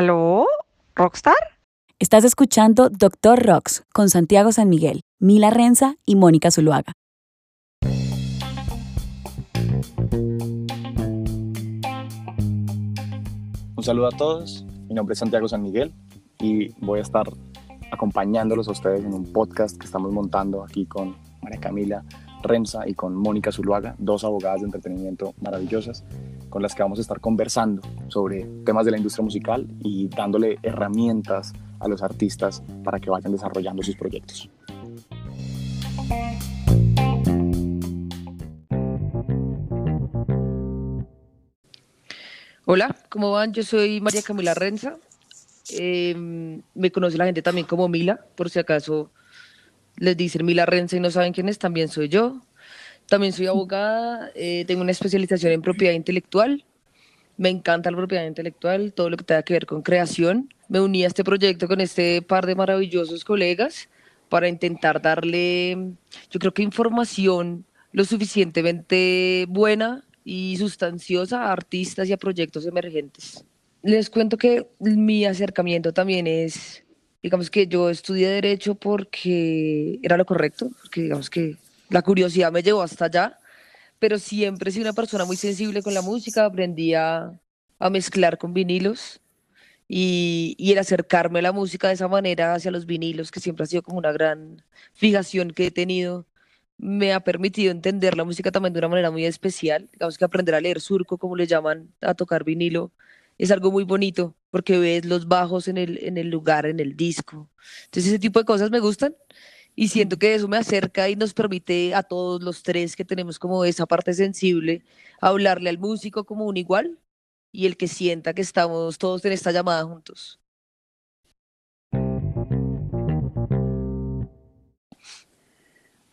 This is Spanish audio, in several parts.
¿Aló? ¿Rockstar? Estás escuchando Doctor Rocks con Santiago San Miguel, Mila Renza y Mónica Zuluaga. Un saludo a todos, mi nombre es Santiago San Miguel y voy a estar acompañándolos a ustedes en un podcast que estamos montando aquí con María Camila Renza y con Mónica Zuluaga, dos abogadas de entretenimiento maravillosas, con las que vamos a estar conversando sobre temas de la industria musical y dándole herramientas a los artistas para que vayan desarrollando sus proyectos. Hola, ¿cómo van? Yo soy María Camila Renza. Em, me conoce la gente también como Mila, por si acaso les dicen Mila Renza y no saben quién es, también soy yo. También soy abogada, eh, tengo una especialización en propiedad intelectual. Me encanta la propiedad intelectual, todo lo que tenga que ver con creación. Me uní a este proyecto con este par de maravillosos colegas para intentar darle, yo creo que información lo suficientemente buena y sustanciosa a artistas y a proyectos emergentes. Les cuento que mi acercamiento también es, digamos que yo estudié derecho porque era lo correcto, porque digamos que la curiosidad me llevó hasta allá, pero siempre he una persona muy sensible con la música, aprendí a, mezclar con vinilos y, y, el acercarme a la música de esa manera hacia los vinilos, que siempre ha sido como una gran fijación que he tenido, me ha permitido entender la música también de una manera muy especial. Digamos que aprender a leer surco, como le llaman, a tocar vinilo, es algo muy bonito porque ves los bajos en el, en el lugar, en el disco. Entonces ese tipo de cosas me gustan y siento que eso me acerca y nos permite a todos los tres que tenemos como esa parte sensible hablarle al músico como un igual y el que sienta que estamos todos en esta llamada juntos.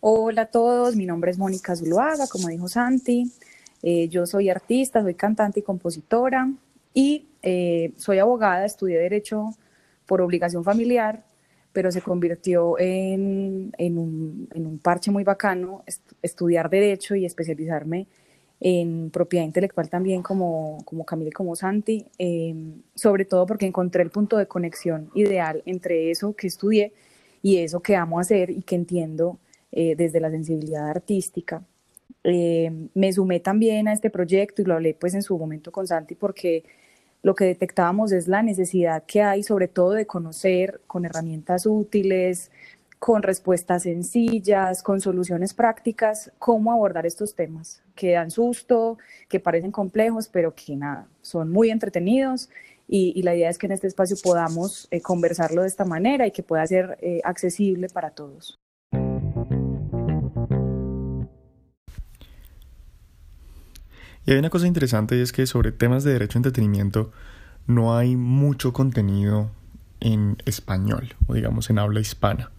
Hola a todos, mi nombre es Mónica Zuluaga, como dijo Santi. Eh, yo soy artista, soy cantante y compositora y eh, soy abogada, estudié Derecho por obligación familiar pero se convirtió en, en, un, en un, parche muy bacano estudiar derecho y especializarme en propiedad intelectual también como, como Camila y como Santi, em, sobre todo porque encontré el punto de conexión ideal entre eso que estudié y eso que amo hacer y que entiendo eh, desde la sensibilidad artística. Em, me sumé también a este proyecto y lo hablé pues en su momento con Santi porque lo que detectábamos es la necesidad que hay sobre todo de conocer con herramientas útiles, con respuestas sencillas, con soluciones prácticas, cómo abordar estos temas que dan susto, que parecen complejos, pero que nada, son muy entretenidos y, la idea es que en este espacio podamos eh, conversarlo de esta manera y que pueda ser eh, accesible para todos. Y hay una cosa interesante y es que sobre temas de derecho a entretenimiento no hay mucho contenido en español o digamos en habla hispana.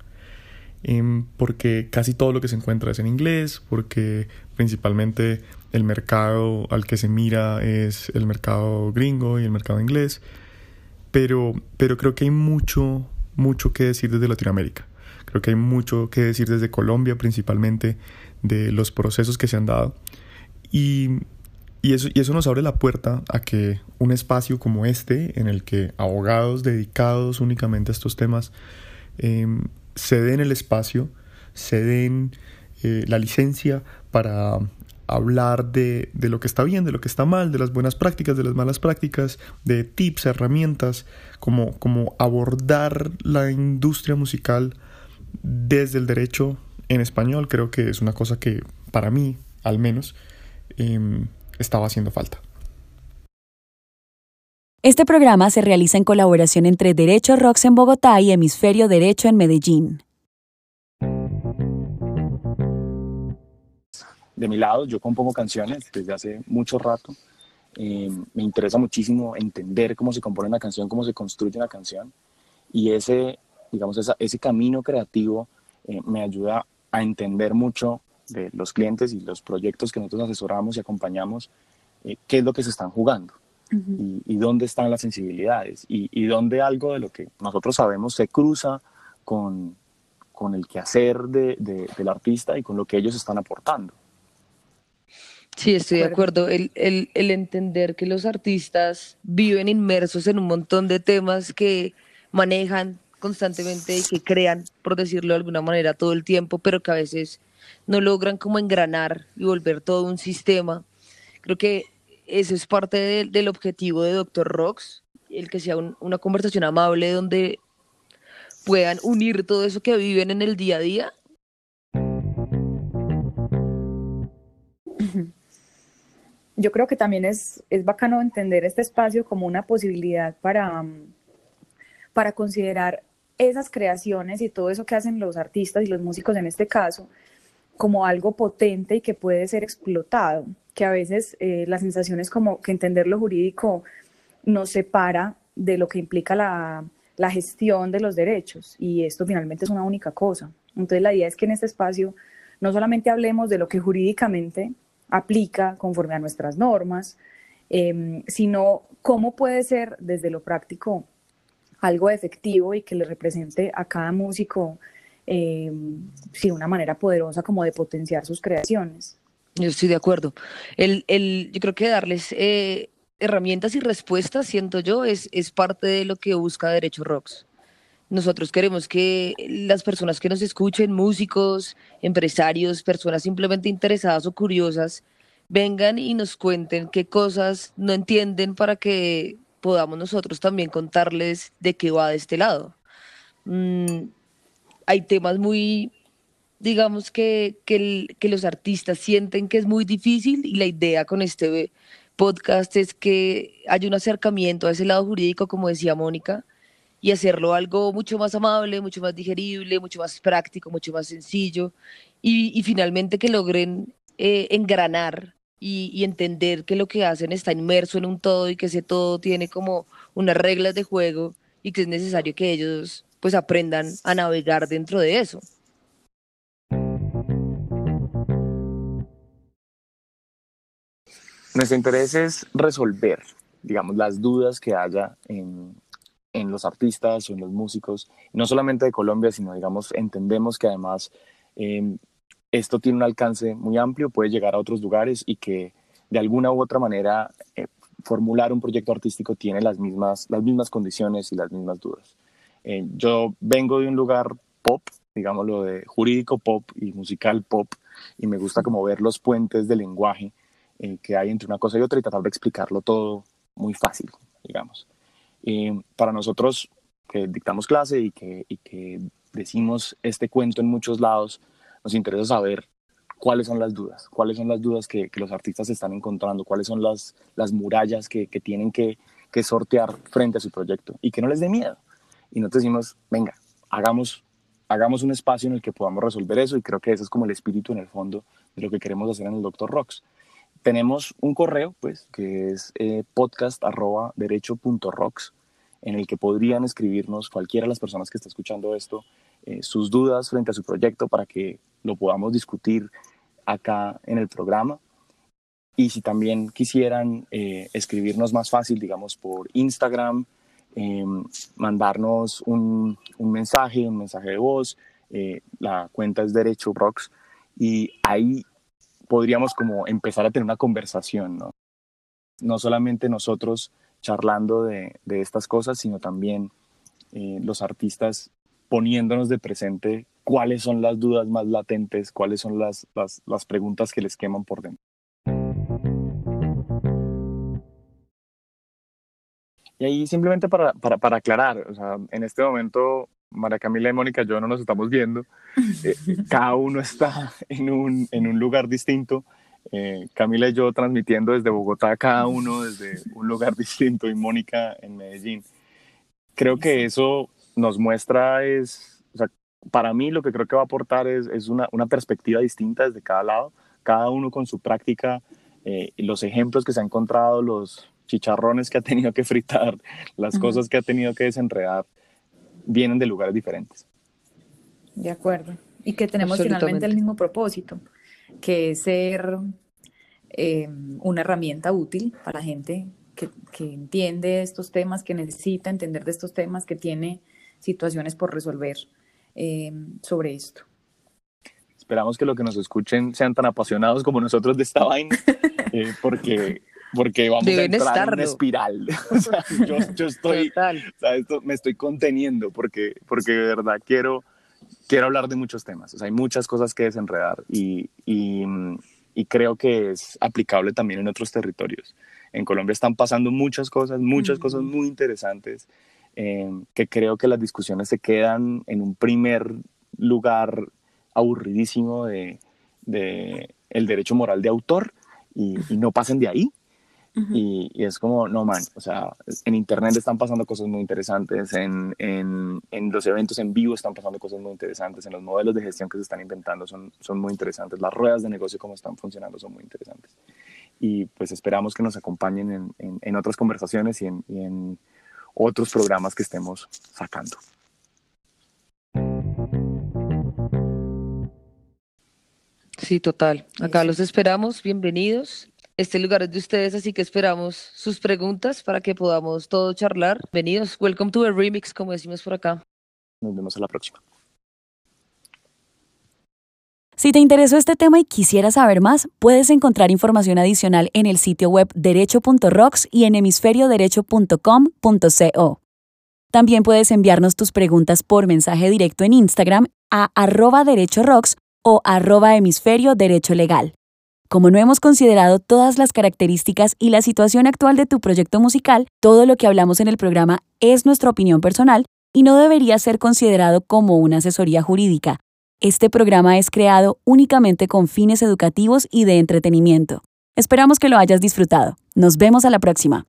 Em, porque casi todo lo que se encuentra es en inglés, porque principalmente el mercado al que se mira es el mercado gringo y el mercado inglés. Pero, pero creo que hay mucho, mucho que decir desde Latinoamérica. Creo que hay mucho que decir desde Colombia principalmente de los procesos que se han dado. Y y eso, y eso nos abre la puerta a que un espacio como este, en el que abogados dedicados únicamente a estos temas em, se den el espacio, se den eh, la licencia para hablar de, de, lo que está bien, de lo que está mal, de las buenas prácticas, de las malas prácticas, de tips, herramientas, como, como abordar la industria musical desde el derecho en español, creo que es una cosa que para mí, al menos, em, estaba haciendo falta. Este programa se realiza en colaboración entre Derecho Rocks en Bogotá y Hemisferio Derecho en Medellín. De mi lado, yo compongo canciones desde hace mucho rato. Eh, me interesa muchísimo entender cómo se compone una canción, cómo se construye una canción. Y ese, digamos, ese camino creativo eh, me ayuda a entender mucho de los clientes y los proyectos que nosotros asesoramos y acompañamos, eh, qué es lo que se están jugando y, dónde están las sensibilidades y, y, dónde algo de lo que nosotros sabemos se cruza con, con el quehacer de, del artista y con lo que ellos están aportando. Sí, estoy de acuerdo. El, el, el, entender que los artistas viven inmersos en un montón de temas que manejan constantemente y que crean, por decirlo de alguna manera, todo el tiempo, pero que a veces no logran como engranar y volver todo un sistema. Creo que eso es parte del objetivo de Doctor Rocks, el que sea una conversación amable donde puedan unir todo eso que viven en el día a día yo creo que también es, es bacano entender este espacio como una posibilidad para, mm, para considerar esas creaciones y todo eso que hacen los artistas y los músicos en este caso como algo potente y que puede ser explotado, que a veces eh, la sensación es como que entender lo jurídico nos separa de lo que implica la, la gestión de los derechos y esto finalmente es una única cosa. Entonces la idea es que en este espacio no solamente hablemos de lo que jurídicamente aplica conforme a nuestras normas, em, sino cómo puede ser desde lo práctico algo efectivo y que le represente a cada músico eh, una manera poderosa como de potenciar sus creaciones. Yo estoy de acuerdo. El, el, yo creo que darles eh, herramientas y respuestas, siento yo, es, es parte de lo que busca Derecho Rocks. Nosotros queremos que las personas que nos escuchen, músicos, empresarios, personas simplemente interesadas o curiosas, vengan y nos cuenten qué cosas no entienden para que podamos nosotros también contarles de qué va de este lado. Mm, hay temas muy, digamos que, que, los artistas sienten que es muy difícil y la idea con este podcast es que haya un acercamiento a ese lado jurídico, como decía Mónica, y hacerlo algo mucho más amable, mucho más digerible, mucho más práctico, mucho más sencillo y, finalmente que logren eh, engranar y, entender que lo que hacen está inmerso en un todo y que ese todo tiene como unas reglas de juego y que es necesario que ellos pues aprendan a navegar dentro de eso. Nuestro interés es resolver, digamos, las dudas que haya en, los artistas o en los músicos, no solamente de Colombia, sino digamos, entendemos que además em, esto tiene un alcance muy amplio, puede llegar a otros lugares y que de alguna u otra manera eh, formular un proyecto artístico tiene las mismas, las mismas condiciones y las mismas dudas. Eh, yo vengo de un lugar pop, digámoslo de jurídico pop y musical pop, y me gusta como ver los puentes de lenguaje eh, que hay entre una cosa y otra y tratar de explicarlo todo muy fácil, digamos. Eh, para nosotros que dictamos clase y que, y que decimos este cuento en muchos lados, nos interesa saber cuáles son las dudas, cuáles son las dudas que, que los artistas están encontrando, cuáles son las, las murallas que, que tienen que, que, sortear frente a su proyecto y que no les dé miedo. Y nosotros decimos, venga, hagamos, hagamos un espacio en el que podamos resolver eso y creo que ese es como el espíritu en el fondo de lo que queremos hacer en el Doctor Rocks. Tenemos un correo, pues, que es eh, podcast.derecho.rocks, en el que podrían escribirnos cualquiera de las personas que está escuchando esto eh, sus dudas frente a su proyecto para que lo podamos discutir acá en el programa. Y si también quisieran eh, escribirnos más fácil, digamos, por Instagram, em, mandarnos un, un, mensaje, un mensaje de voz, la cuenta es Derecho Rocks, y ahí podríamos como empezar a tener una conversación, ¿no? No solamente nosotros charlando de, de estas cosas, sino también eh, los artistas poniéndonos de presente cuáles son las dudas más latentes, cuáles son las, las, las preguntas que les queman por dentro. Y ahí simplemente para, para, para aclarar, o sea, en este momento María Camila y Mónica, yo no nos estamos viendo. Eh, cada uno está en un, en un lugar distinto. Eh, Camila y yo transmitiendo desde Bogotá, cada uno desde un lugar distinto y Mónica en Medellín. Creo que eso nos muestra es, o sea, para mí lo que creo que va a aportar es, es una, una, perspectiva distinta desde cada lado, cada uno con su práctica, eh, los ejemplos que se ha encontrado, los chicharrones que ha tenido que fritar, las cosas que ha tenido que desenredar vienen de lugares diferentes. De acuerdo. Y que tenemos finalmente el mismo propósito, que es ser eh, una herramienta útil para la gente que, que, entiende estos temas, que necesita entender de estos temas, que tiene situaciones por resolver eh, sobre esto. Esperamos que lo que nos escuchen sean tan apasionados como nosotros de esta vaina, eh, porque, porque vamos a entrar en una espiral. o sea, yo, estoy, o sea, esto, me estoy conteniendo porque, porque de verdad quiero, quiero hablar de muchos temas. O sea, hay muchas cosas que desenredar y, y, y creo que es aplicable también en otros territorios. En Colombia están pasando muchas cosas, muchas cosas muy interesantes, eh, que creo que las discusiones se quedan en un primer lugar aburridísimo de, de el derecho moral de autor y, no pasen de ahí. Y, es como, no, man, o sea, en Internet están pasando cosas muy interesantes, en, en, en, los eventos en vivo están pasando cosas muy interesantes, en los modelos de gestión que se están inventando son, son muy interesantes, las ruedas de negocio como están funcionando son muy interesantes. Y pues esperamos que nos acompañen en, en otras conversaciones y en otros programas que estemos sacando. Sí, total. Acá los esperamos, bienvenidos. Este lugar es de ustedes, así que esperamos sus preguntas para que podamos todo charlar. Bienvenidos, welcome to the remix, como decimos por acá. Nos vemos a la próxima. Si te interesó este tema y quisieras saber más, puedes encontrar información adicional en el sitio web derecho.rocks y en hemisferioderecho.com.co. También puedes enviarnos tus preguntas por mensaje directo en Instagram a arroba derechorocks o arroba hemisferio derecho legal. Como no hemos considerado todas las características y la situación actual de tu proyecto musical, todo lo que hablamos en el programa es nuestra opinión personal y no debería ser considerado como una asesoría jurídica. Este programa es creado únicamente con fines educativos y de entretenimiento. Esperamos que lo hayas disfrutado. Nos vemos a la próxima.